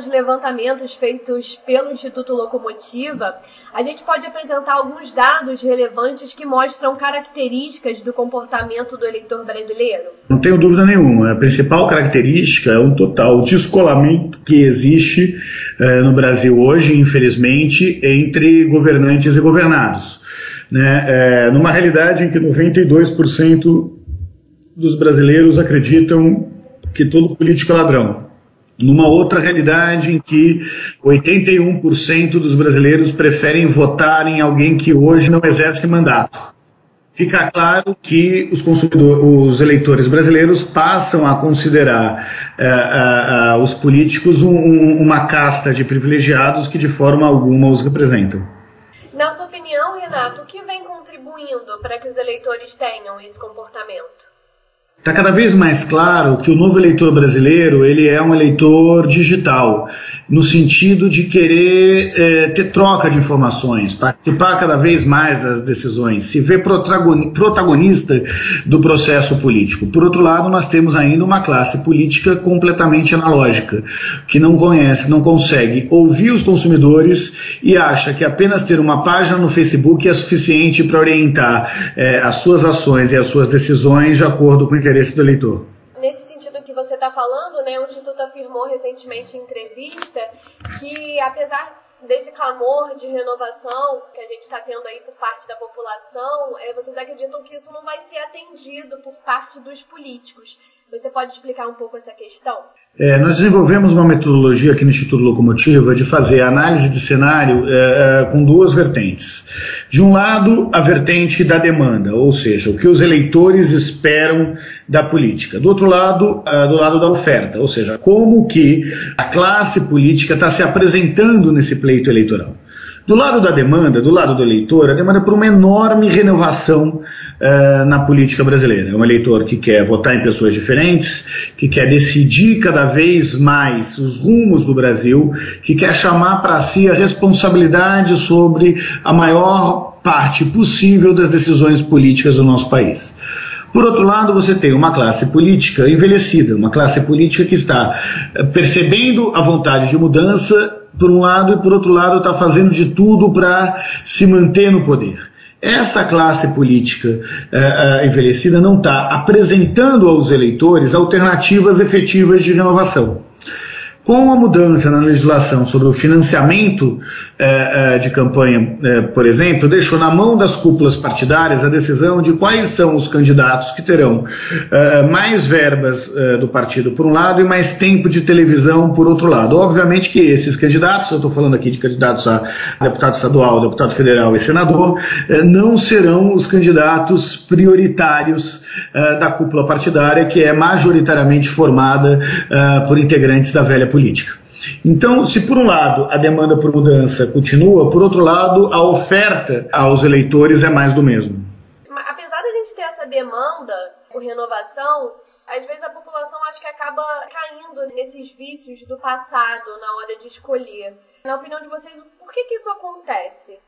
os levantamentos feitos pelo Instituto Locomotiva, a gente pode apresentar alguns dados relevantes que mostram características do comportamento do eleitor brasileiro? Não tenho dúvida nenhuma. A principal característica é um total descolamento que existe eh, no Brasil hoje, infelizmente, entre governantes e governados. Né? É, numa realidade em que 92% dos brasileiros acreditam que todo político é ladrão. Numa outra realidade em que 81% dos brasileiros preferem votar em alguém que hoje não exerce mandato. Fica claro que os, os eleitores brasileiros passam a considerar uh, uh, uh, os políticos um, um, uma casta de privilegiados que de forma alguma os representam. Na sua opinião, Renato, o que vem contribuindo para que os eleitores tenham esse comportamento? Está cada vez mais claro que o novo eleitor brasileiro ele é um eleitor digital, no sentido de querer é, ter troca de informações, participar cada vez mais das decisões, se ver protagonista do processo político. Por outro lado, nós temos ainda uma classe política completamente analógica, que não conhece, não consegue ouvir os consumidores e acha que apenas ter uma página no Facebook é suficiente para orientar é, as suas ações e as suas decisões de acordo com o interesse do eleitor. Que você está falando, né, o Instituto afirmou recentemente em entrevista que, apesar desse clamor de renovação que a gente está tendo aí por parte da população, é, vocês acreditam que isso não vai ser atendido por parte dos políticos. Você pode explicar um pouco essa questão? É, nós desenvolvemos uma metodologia aqui no Instituto Locomotiva de fazer análise de cenário é, é, com duas vertentes. De um lado, a vertente da demanda, ou seja, o que os eleitores esperam da política. Do outro lado, é, do lado da oferta, ou seja, como que a classe política está se apresentando nesse pleito eleitoral. Do lado da demanda, do lado do eleitor, a demanda é por uma enorme renovação uh, na política brasileira. É um eleitor que quer votar em pessoas diferentes, que quer decidir cada vez mais os rumos do Brasil, que quer chamar para si a responsabilidade sobre a maior parte possível das decisões políticas do nosso país. Por outro lado, você tem uma classe política envelhecida, uma classe política que está eh, percebendo a vontade de mudança por um lado, e por outro lado está fazendo de tudo para se manter no poder. Essa classe política uh, envelhecida não está apresentando aos eleitores alternativas efetivas de renovação. Com a mudança na legislação sobre o financiamento eh, eh, de campanha, eh, por exemplo, deixou na mão das cúpulas partidárias a decisão de quais são os candidatos que terão eh, mais verbas eh, do partido por um lado e mais tempo de televisão por outro lado. Obviamente que esses candidatos, eu estou falando aqui de candidatos a deputado estadual, deputado federal e senador, eh, não serão os candidatos prioritários da cúpula partidária, que é majoritariamente formada por integrantes da velha política. Então, se por um lado a demanda por mudança continua, por outro lado a oferta aos eleitores é mais do mesmo. Apesar da gente ter essa demanda por renovação, às vezes a população acho que acaba caindo nesses vícios do passado na hora de escolher. Na opinião de vocês, por que, que isso acontece?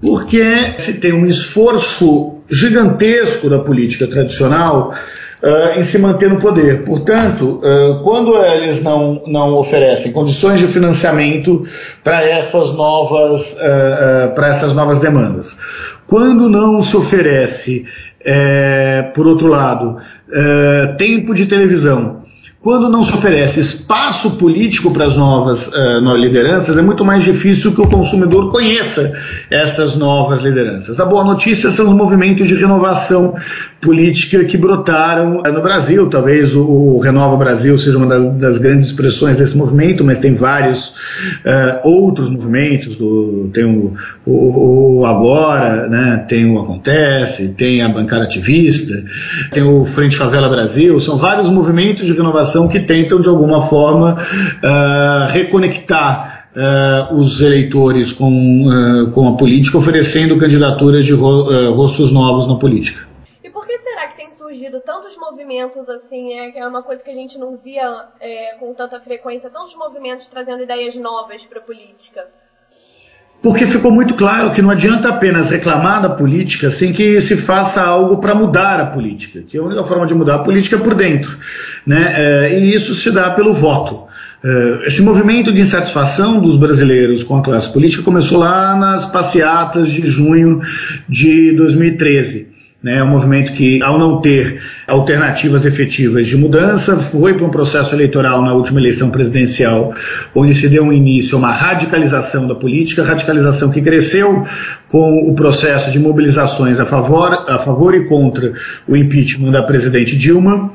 Porque se tem um esforço gigantesco da política tradicional uh, em se manter no poder. Portanto, uh, quando eles não, não oferecem condições de financiamento para essas novas uh, para essas novas demandas, quando não se oferece, por outro lado, tempo de televisão quando não se oferece espaço político para as novas uh, lideranças, é muito mais difícil que o consumidor conheça essas novas lideranças. A boa notícia são os movimentos de renovação política que brotaram uh, no Brasil. Talvez o, o, Renova Brasil seja uma das, das, grandes expressões desse movimento, mas tem vários uh, outros movimentos. Do, tem o, o, o, Agora, né, tem o Acontece, tem a Bancada Ativista, tem o Frente Favela Brasil. São vários movimentos de renovação que tentam, de alguma forma, uh, reconectar uh, os eleitores com, uh, com a política, oferecendo candidaturas de ro rostos novos na política. E por que será que tem surgido tantos movimentos assim, é, que é uma coisa que a gente não via é, com tanta frequência, tantos movimentos trazendo ideias novas para a política? Porque ficou muito claro que não adianta apenas reclamar da política sem que se faça algo para mudar a política, que a única forma de mudar a política é por dentro. Né? É, e isso se dá pelo voto. Uh, esse movimento de insatisfação dos brasileiros com a classe política começou lá nas passeatas de junho de 2013. Né, é um movimento que, ao não ter alternativas efetivas de mudança, foi para um processo eleitoral na última eleição presidencial, onde se deu um início a uma radicalização da política, radicalização que cresceu com o processo de mobilizações a favor, a favor e contra o impeachment da presidente Dilma,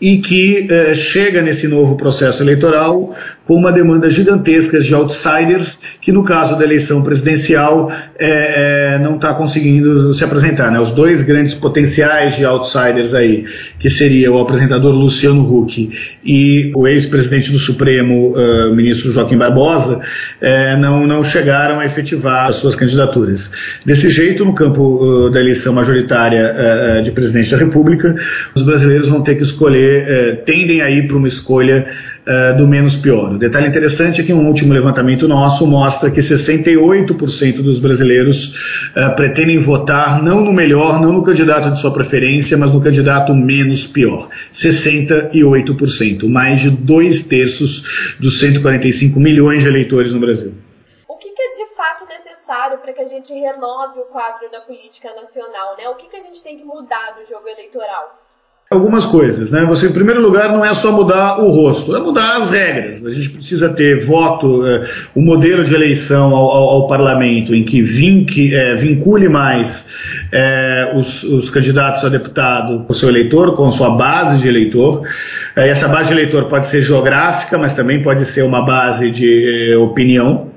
e que eh, chega nesse novo processo eleitoral com uma demanda gigantesca de outsiders, que no caso da eleição presidencial eh, eh, não está conseguindo se apresentar. Né? Os dois grandes potenciais de outsiders aí, que seria o apresentador Luciano Huck e o ex-presidente do Supremo, uh, ministro Joaquim Barbosa, uh, não, não chegaram a efetivar as suas candidaturas. Desse jeito, no campo uh, da eleição majoritária de presidente da República, os brasileiros vão ter que escolher, tendem a ir para uma escolha uh, do menos pior. O detalhe interessante é que um último levantamento nosso mostra que 68% dos brasileiros uh, pretendem votar não no melhor, não no candidato de sua preferência, mas no candidato menos pior. 68%, mais de dois terços dos 145 milhões de eleitores no Brasil. O que, é de fato necessário para que a gente renove o quadro da política nacional? Né? O que, que a gente tem que mudar do jogo eleitoral? Algumas coisas, né? Você, em primeiro lugar, não é só mudar o rosto, é mudar as regras. A gente precisa ter voto, o modelo de eleição ao, ao, ao parlamento em que, é, vincule mais é, os, os, candidatos a deputado com seu eleitor, com sua base de eleitor. Essa base de eleitor pode ser geográfica, mas também pode ser uma base de opinião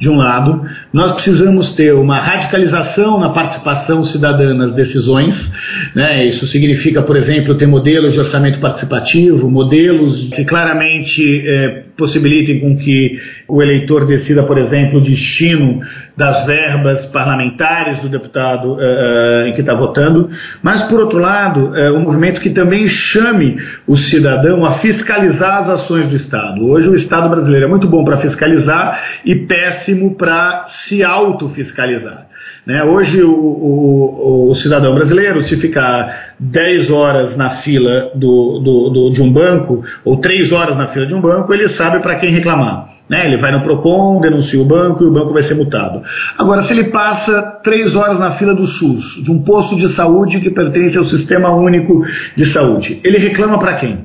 de um lado, nós precisamos ter uma radicalização na participação cidadã nas decisões. Né? Isso significa, por exemplo, ter modelos de orçamento participativo, modelos que claramente é, possibilitem com que o eleitor decida, por exemplo, o destino das verbas parlamentares do deputado uh, em que está votando, mas, por outro lado, é um movimento que também chame o cidadão a fiscalizar as ações do Estado. Hoje o Estado brasileiro é muito bom para fiscalizar e péssimo para se autofiscalizar. Né? Hoje o, o, o, cidadão brasileiro, se ficar 10 horas na fila do, do, do, de um banco, ou 3 horas na fila de um banco, ele sabe para quem reclamar. Né? Ele vai no PROCON, denuncia o banco e o banco vai ser multado. Agora, se ele passa 3 horas na fila do SUS, de um posto de saúde que pertence ao Sistema Único de Saúde, ele reclama para quem?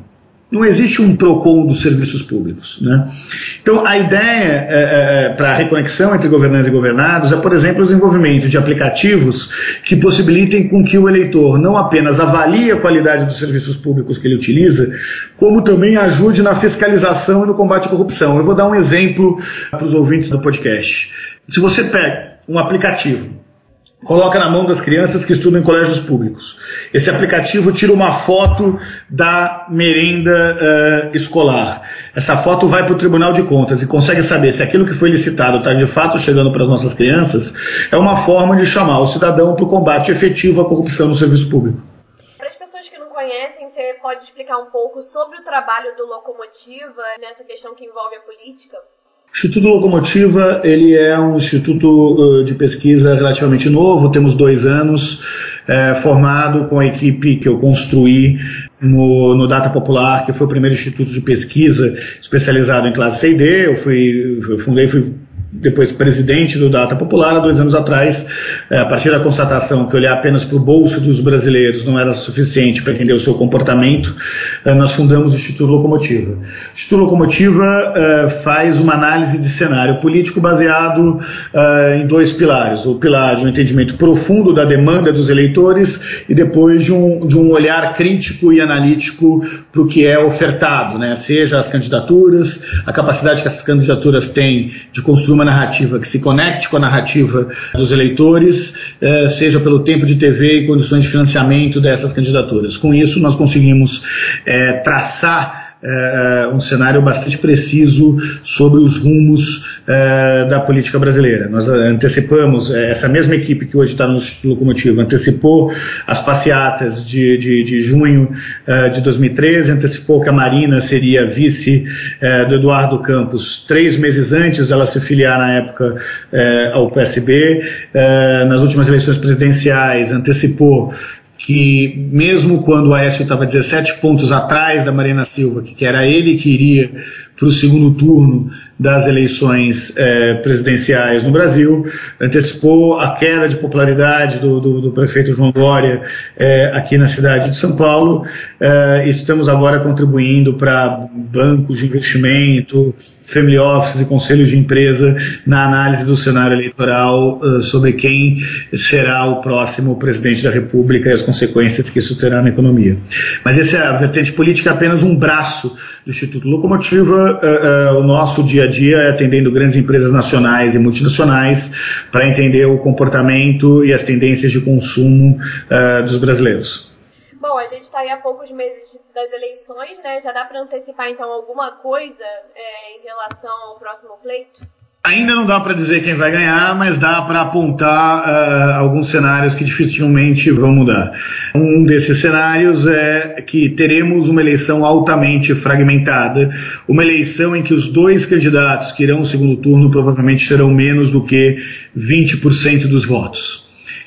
Não existe um PROCON dos serviços públicos. Né? Então, a ideia é, é, para a reconexão entre governantes e governados é, por exemplo, o desenvolvimento de aplicativos que possibilitem com que o eleitor não apenas avalie a qualidade dos serviços públicos que ele utiliza, como também ajude na fiscalização e no combate à corrupção. Eu vou dar um exemplo para os ouvintes do podcast. Se você pega um aplicativo coloca na mão das crianças que estudam em colégios públicos. Esse aplicativo tira uma foto da merenda uh, escolar. Essa foto vai para o Tribunal de Contas e consegue saber se aquilo que foi licitado está de fato chegando para as nossas crianças. É uma forma de chamar o cidadão para o combate efetivo à corrupção no serviço público. Para as pessoas que não conhecem, você pode explicar um pouco sobre o trabalho do Locomotiva nessa questão que envolve a política? Instituto Locomotiva ele é um instituto uh, de pesquisa relativamente novo, temos dois anos, é, formado com a equipe que eu construí no, no, Data Popular, que foi o primeiro instituto de pesquisa especializado em classe C e D. Eu fui, eu fundei, fui depois presidente do Data Popular, há dois anos atrás, é, a partir da constatação que olhar apenas para o bolso dos brasileiros não era suficiente para entender o seu comportamento, é, nós fundamos o Instituto Locomotiva. O Instituto Locomotiva é, faz uma análise de cenário político baseado em dois pilares. O pilar de um entendimento profundo da demanda dos eleitores e depois de um, de um olhar crítico e analítico para o que é ofertado, né? seja as candidaturas, a capacidade que essas candidaturas têm de construir uma narrativa que se conecte com a narrativa dos eleitores, eh, seja pelo tempo de TV e condições de financiamento dessas candidaturas. Com isso, nós conseguimos eh, traçar é, um cenário bastante preciso sobre os rumos é, da política brasileira. Nós antecipamos, é, essa mesma equipe que hoje está no Locomotivo, antecipou as passeatas de, de, de junho é, de 2013, antecipou que a Marina seria vice é, do Eduardo Campos três meses antes dela se filiar na época ao PSB. nas últimas eleições presidenciais, antecipou que mesmo quando o Aécio estava 17 pontos atrás da Marina Silva, que era ele que iria para o segundo turno das eleições é, presidenciais no Brasil, antecipou a queda de popularidade do, do, do prefeito João Dória é, aqui na cidade de São Paulo. É, estamos agora contribuindo para bancos de investimento, family offices e conselhos de empresa na análise do cenário eleitoral uh, sobre quem será o próximo presidente da República e as consequências que isso terá na economia. Mas essa é a vertente política, é apenas um braço do Instituto Locomotiva. Uh, uh, o nosso dia a dia é atendendo grandes empresas nacionais e multinacionais para entender o comportamento e as tendências de consumo dos brasileiros. Bom, a gente está aí há poucos meses das eleições, né? Já dá para antecipar então alguma coisa é, em relação ao próximo pleito? Ainda não dá para dizer quem vai ganhar, mas dá para apontar uh, alguns cenários que dificilmente vão mudar. Um desses cenários é que teremos uma eleição altamente fragmentada, uma eleição em que os dois candidatos que irão ao segundo turno provavelmente terão menos do que 20% dos votos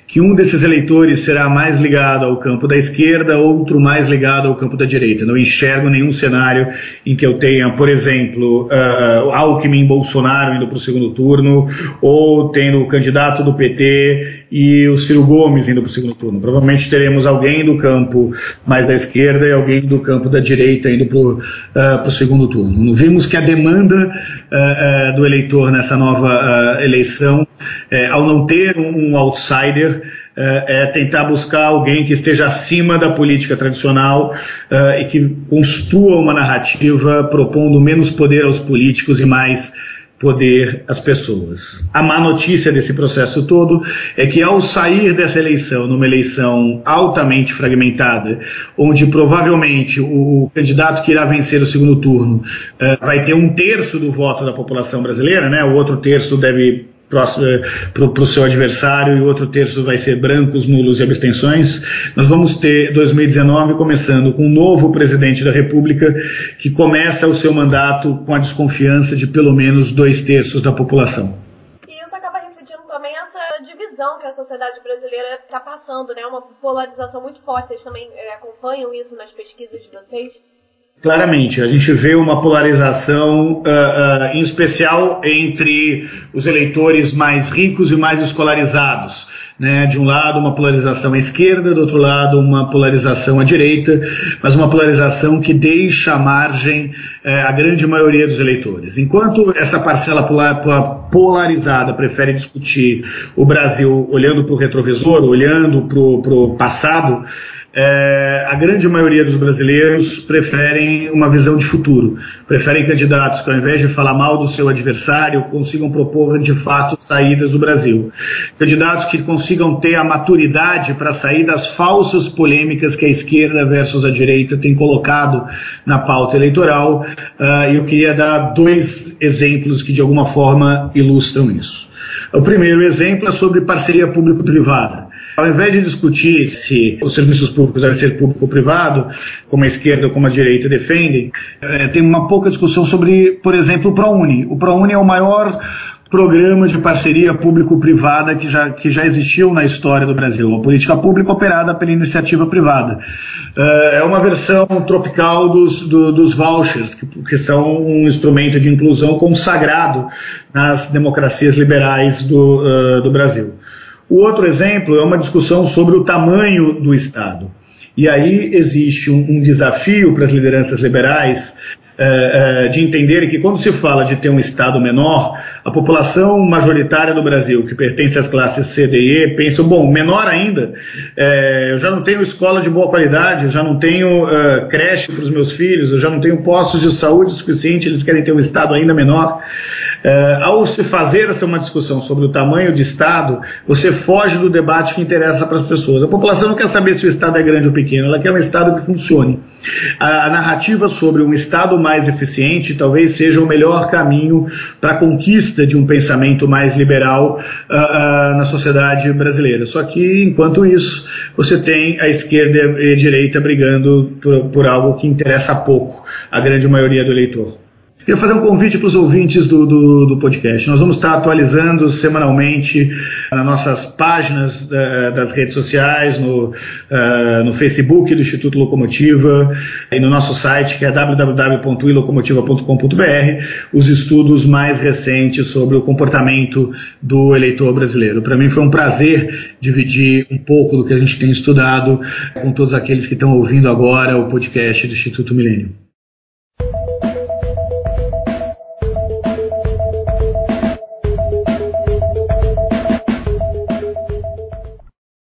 que um desses eleitores será mais ligado ao campo da esquerda, outro mais ligado ao campo da direita. Não enxergo nenhum cenário em que eu tenha, por exemplo, uh, Alckmin Bolsonaro indo para o segundo turno, ou tendo o candidato do PT e o Ciro Gomes indo para o segundo turno. Provavelmente teremos alguém do campo mais da esquerda e alguém do campo da direita indo para o uh, segundo turno. Vimos que a demanda uh, uh, do eleitor nessa nova eleição, eh, ao não ter um, um outsider, é tentar buscar alguém que esteja acima da política tradicional e que construa uma narrativa propondo menos poder aos políticos e mais poder às pessoas. A má notícia desse processo todo é que ao sair dessa eleição, numa eleição altamente fragmentada, onde provavelmente o candidato que irá vencer o segundo turno uh, vai ter um terço do voto da população brasileira, né? O outro terço deve para o seu adversário e outro terço vai ser brancos, nulos e abstenções. Nós vamos ter 2019 começando com um novo presidente da República que começa o seu mandato com a desconfiança de pelo menos dois terços da população. E isso acaba refletindo também essa divisão que a sociedade brasileira está passando, né? Uma polarização muito forte. Vocês também é, acompanham isso nas pesquisas de vocês? Claramente, a gente vê uma polarização, uh, uh, em especial entre os eleitores mais ricos e mais escolarizados. Né? De um lado, uma polarização à esquerda, do outro lado, uma polarização à direita, mas uma polarização que deixa à margem uh, a grande maioria dos eleitores. Enquanto essa parcela polarizada prefere discutir o Brasil olhando para o retrovisor, olhando para o passado, é, a grande maioria dos brasileiros preferem uma visão de futuro, preferem candidatos que, ao invés de falar mal do seu adversário, consigam propor de fato saídas do Brasil. Candidatos que consigam ter a maturidade para sair das falsas polêmicas que a esquerda versus a direita tem colocado na pauta eleitoral. Uh, eu queria dar dois exemplos que, de alguma forma, ilustram isso. O primeiro exemplo é sobre parceria público-privada. Ao invés de discutir se os serviços públicos devem ser público ou privado, como a esquerda ou como a direita defendem, é, tem uma pouca discussão sobre, por exemplo, o ProUni. O ProUni é o maior programa de parceria público-privada que já, que já existiu na história do Brasil, a política pública operada pela iniciativa privada. Uh, é uma versão tropical dos, do, dos vouchers, que, que, são um instrumento de inclusão consagrado nas democracias liberais do, uh, do Brasil. O outro exemplo é uma discussão sobre o tamanho do Estado. E aí existe um, um desafio para as lideranças liberais é, é, de entender que quando se fala de ter um Estado menor, a população majoritária do Brasil, que pertence às classes C, D e E, pensa, bom, menor ainda, é, eu já não tenho escola de boa qualidade, eu já não tenho creche para os meus filhos, eu já não tenho postos de saúde suficiente, eles querem ter um Estado ainda menor. Ao se fazer essa uma discussão sobre o tamanho do Estado, você foge do debate que interessa para as pessoas. A população não quer saber se o Estado é grande ou pequeno, ela quer um Estado que funcione. A, narrativa sobre um Estado mais eficiente talvez seja o melhor caminho para a conquista de um pensamento mais liberal uh, uh, na sociedade brasileira. Só que, enquanto isso, você tem a esquerda e a direita brigando por, por algo que interessa pouco a grande maioria do eleitor. Queria fazer um convite para os ouvintes do, do, do, podcast. Nós vamos estar atualizando semanalmente nas nossas páginas uh, das redes sociais, no, uh, no Facebook do Instituto Locomotiva e no nosso site que é www.ilocomotiva.com.br os estudos mais recentes sobre o comportamento do eleitor brasileiro. Para mim foi um prazer dividir um pouco do que a gente tem estudado com todos aqueles que estão ouvindo agora o podcast do Instituto Milênio.